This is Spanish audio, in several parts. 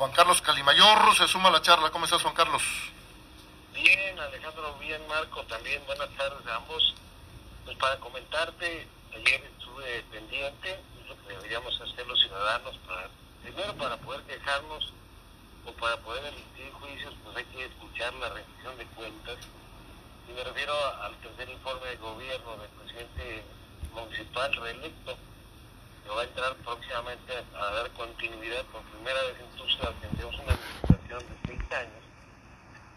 Juan Carlos Calimayor se suma a la charla. ¿Cómo estás, Juan Carlos? Bien, Alejandro, bien, Marco, también buenas tardes a ambos. Pues para comentarte, ayer estuve pendiente, lo que deberíamos hacer los ciudadanos para, primero para poder quejarnos o para poder emitir juicios, pues hay que escuchar la rendición de cuentas. Y me refiero al tercer informe de gobierno del presidente municipal reelecto, que va a entrar próximamente a dar continuidad por primera vez en Tuxtla, tendremos una administración de seis años.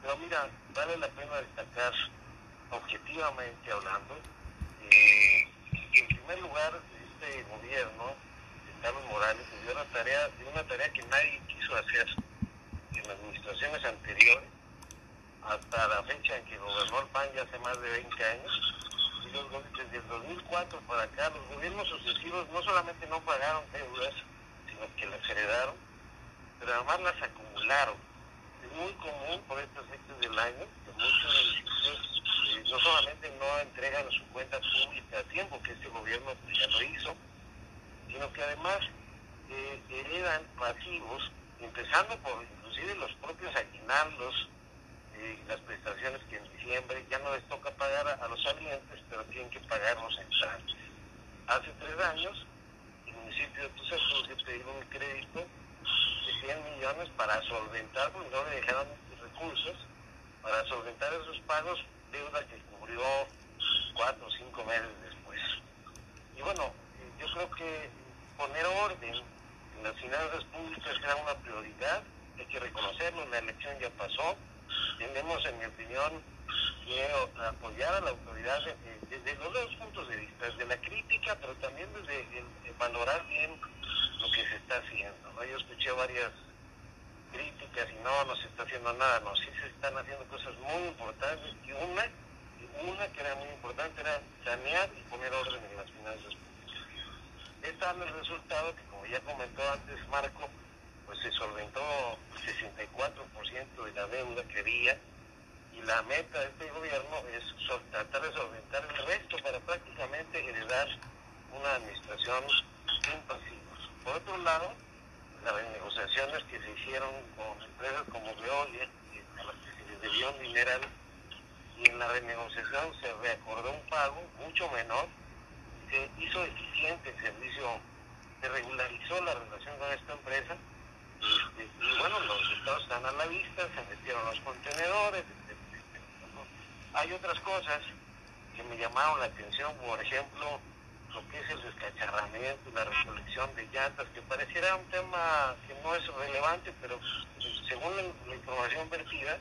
Pero mira, vale la pena destacar, objetivamente hablando, eh, en primer lugar este gobierno de Carlos Morales dio una tarea, dio una tarea que nadie quiso hacer en administraciones anteriores, hasta la fecha en que gobernó el PAN ya hace más de 20 años, desde el 2004 para acá, los gobiernos sucesivos no solamente no pagaron deudas, sino que las heredaron, pero además las acumularon. Es muy común por estos efectos del año que muchos municipios eh, no solamente no entregan su cuenta pública a tiempo, que este gobierno ya lo hizo, sino que además eh, heredan pasivos, empezando por inclusive los propios aguinaldos, las prestaciones que en diciembre ya no les toca salientes, pero tienen que pagar los entrantes. Hace tres años, el municipio de Tuxtla pidió un crédito de 100 millones para solventar, porque no le dejaron recursos, para solventar esos pagos, deuda que cubrió cuatro o cinco meses después. Y bueno, yo creo que poner orden en las finanzas públicas era una prioridad, hay que reconocerlo, la elección ya pasó, tenemos, en mi opinión, que apoyar a la autoridad desde los dos puntos de vista, desde la crítica, pero también desde el, valorar bien lo que se está haciendo. Yo escuché varias críticas y no, no se está haciendo nada, no, sí se están haciendo cosas muy importantes y una, una que era muy importante era sanear y poner orden en las finanzas públicas. Está el resultado que, como ya comentó antes Marco, pues se solventó el 64% de la deuda que había y la meta de este gobierno es tratar de solventar el resto para prácticamente heredar una administración sin pasivos. Por otro lado, las negociaciones que se hicieron con empresas como Veolia, a las que se les debió un dineral, y en la renegociación se reacordó un pago mucho menor, se hizo eficiente el servicio, se regularizó la relación con esta empresa y bueno, los resultados están a la vista, se metieron los contenedores, Hay otras cosas que me llamaron la atención, por ejemplo, lo que es el descacharramiento y la recolección de llantas, que pareciera un tema que no es relevante, pero según la, información vertida,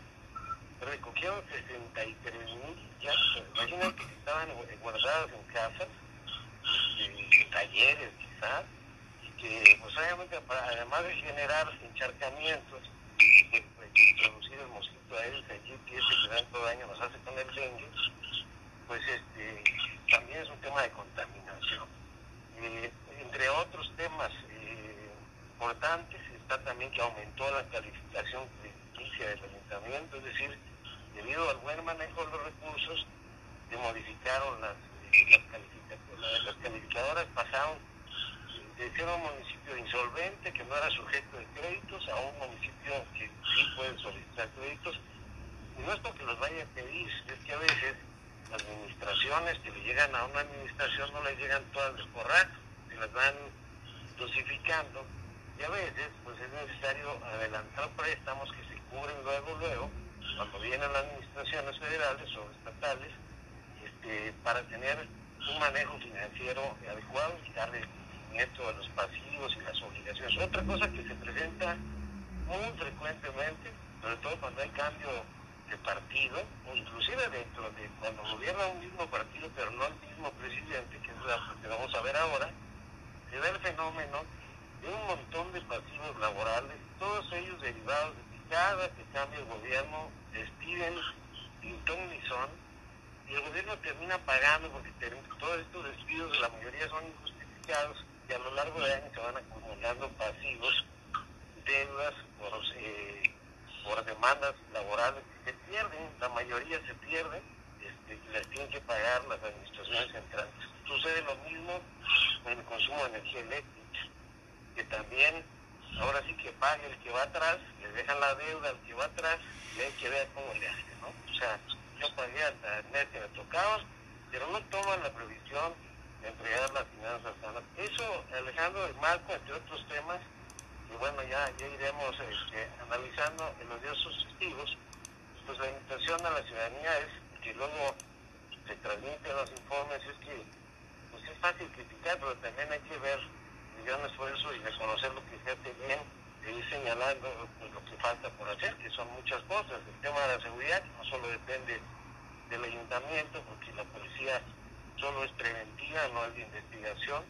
recogieron 63 mil llantas. Imagínate que estaban guardadas en casas, en talleres quizás, que pues obviamente además de generar encharcamientos de, introducir el mosquito aéreo que ese que tanto daño nos hace con el dengue, pues este también es un tema de contaminación. Eh, entre otros temas eh, importantes está también que aumentó la calificación crediticia del ayuntamiento, es decir, debido al buen manejo de los recursos, se modificaron las, eh, las, calificadoras, las calificadoras pasaron de ser un que no era sujeto de créditos a un municipio que sí puede solicitar créditos. Y no es porque los vaya a pedir, es que a veces administraciones que le llegan a una administración no le llegan todas de corral, se las van dosificando y a veces pues es necesario adelantar préstamos que se cubren luego, luego, cuando vienen las administraciones federales o estatales, este, para tener un manejo financiero adecuado y darle de los pasivos y las obligaciones. Otra cosa que se presenta muy frecuentemente, sobre todo cuando hay cambio de partido, o inclusive dentro de cuando gobierna un mismo partido, pero no el mismo presidente, que es lo que vamos a ver ahora, se da el fenómeno de un montón de pasivos laborales, todos ellos derivados de que cada que cambia el gobierno despiden ni son, y el gobierno termina pagando porque todos estos despidos, la mayoría son injustificados, a lo largo de años se van acumulando pasivos, deudas por, eh, por demandas laborales que se pierden, la mayoría se pierden este, y las tienen que pagar las administraciones centrales. Sucede lo mismo con el consumo de energía eléctrica, que también ahora sí que pague el que va atrás, le dejan la deuda al que va atrás y hay que ver cómo le hace, ¿no? O sea, yo pagué hasta el mes que me tocaba, pero no toman la previsión entregar las finanzas sanas. Eso, Alejandro, el marco, entre otros temas, y bueno, ya, ya iremos este, analizando en los días sucesivos, pues la invitación a la ciudadanía es que luego se transmiten los informes, es que pues es fácil criticar, pero también hay que ver el gran esfuerzo y reconocer lo que se hace bien e ir señalando lo que falta por hacer, que son muchas cosas. El tema de la seguridad no solo depende del ayuntamiento, porque la policía solo es preventiva, no es de investigación.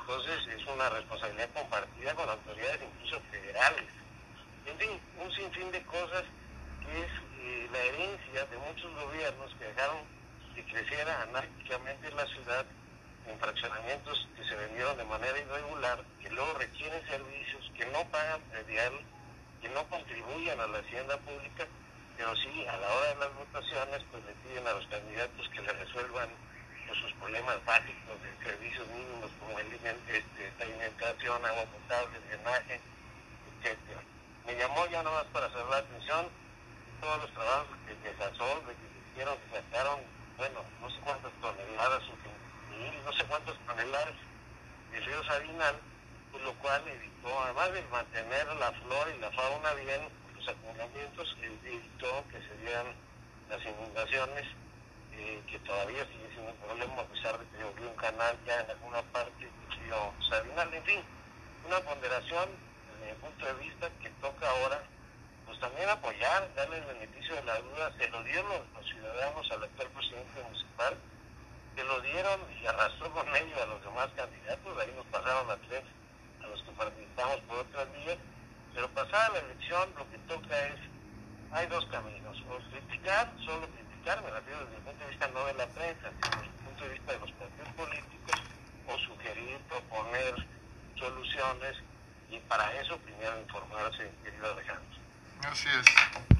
Entonces es una responsabilidad compartida con autoridades incluso federales. En fin, un sinfín de cosas que es eh, la herencia de muchos gobiernos que dejaron que creciera anárquicamente la ciudad en fraccionamientos que se vendieron de manera irregular, que luego requieren servicios, que no pagan predial, que no contribuyen a la hacienda pública, pero sí a la hora de las votaciones pues le piden a los candidatos que le resuelvan pues, sus problemas básicos de mínimos como el, este, alimentación, agua potable, drenaje, etcétera. Me llamó ya nada más para hacer la atención todos los trabajos que de Sasol, que se hicieron, que sacaron, bueno, no sé cuántas toneladas, no sé cuántas toneladas de río Sabinal, pues lo cual evitó, además de mantener la flora y la fauna bien, los acumulamientos, evitó que se dieran las inundaciones, que todavía sigue siendo un problema, a pesar de que hubo un canal ya en alguna parte del río Sabinal, en fin, una ponderación desde mi punto de vista que toca ahora pues también apoyar, darle el beneficio de la duda, se lo dieron los, ciudadanos al actual presidente municipal, se lo dieron y arrastró con ello a los demás candidatos, ahí nos pasaron a tres, a los que participamos por otras vías, pero pasada la elección lo que toca es, hay dos caminos, o criticar, solo desde el punto de vista no de la prensa, sino desde el punto de vista de los partidos políticos, o sugerir, proponer soluciones, y para eso primero informarse, querido Alejandro. Así es.